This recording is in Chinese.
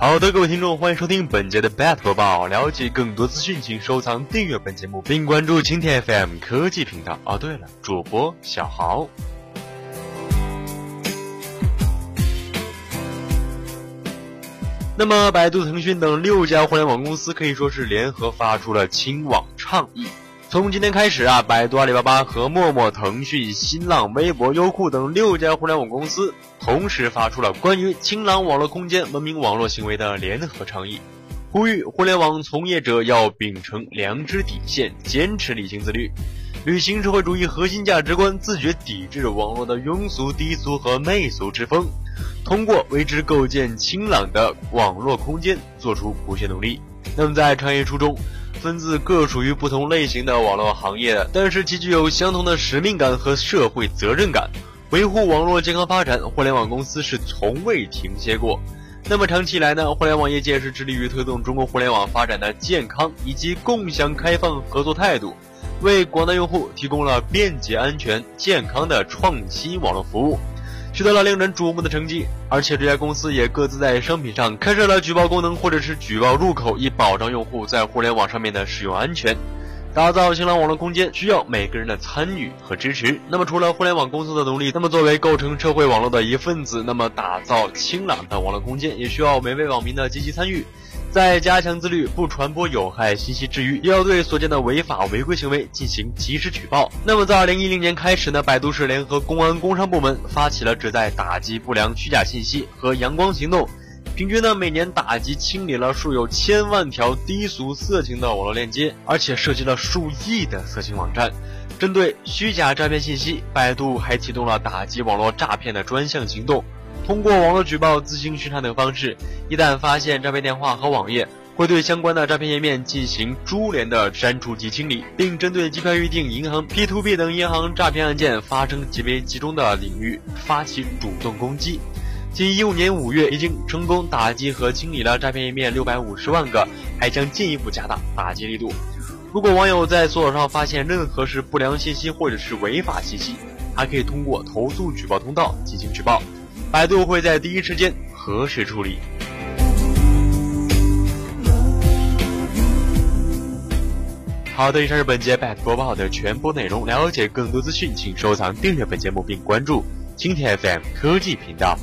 好的，各位听众，欢迎收听本节的 Bat 播报。了解更多资讯，请收藏、订阅本节目，并关注晴天 FM 科技频道。哦，对了，主播小豪。那么，百度、腾讯等六家互联网公司可以说是联合发出了清网倡议。从今天开始啊，百度、阿里巴巴和陌陌、腾讯、新浪、微博、优酷等六家互联网公司同时发出了关于清朗网络空间、文明网络行为的联合倡议，呼吁互联网从业者要秉承良知底线，坚持理性自律，履行社会主义核心价值观，自觉抵制网络的庸俗、低俗和媚俗之风，通过为之构建清朗的网络空间做出不懈努力。那么，在倡议书中。分自各属于不同类型的网络行业，但是其具有相同的使命感和社会责任感，维护网络健康发展。互联网公司是从未停歇过。那么长期以来呢，互联网业界是致力于推动中国互联网发展的健康以及共享开放合作态度，为广大用户提供了便捷、安全、健康的创新网络服务。取得了令人瞩目的成绩，而且这家公司也各自在商品上开设了举报功能或者是举报入口，以保障用户在互联网上面的使用安全。打造清朗网络空间需要每个人的参与和支持。那么除了互联网公司的努力，那么作为构成社会网络的一份子，那么打造清朗的网络空间也需要每位网民的积极参与。在加强自律、不传播有害信息之余，也要对所见的违法违规行为进行及时举报。那么，在二零一零年开始呢，百度是联合公安、工商部门发起了旨在打击不良虚假信息和阳光行动，平均呢每年打击清理了数有千万条低俗色情的网络链接，而且涉及了数亿的色情网站。针对虚假诈骗信息，百度还启动了打击网络诈骗的专项行动。通过网络举报、自行巡查等方式，一旦发现诈骗电话和网页，会对相关的诈骗页面进行株连的删除及清理，并针对机票预订、银行、P2P 等银行诈骗案件发生极为集中的领域发起主动攻击。仅一五年五月，已经成功打击和清理了诈骗页面六百五十万个，还将进一步加大打击力度。如果网友在搜索上发现任何是不良信息或者是违法信息，还可以通过投诉举报通道进行举报。百度会在第一时间核实处理。好的，以上是本节百度播报的全部内容。了解更多资讯，请收藏、订阅本节目并关注蜻蜓 FM 科技频道。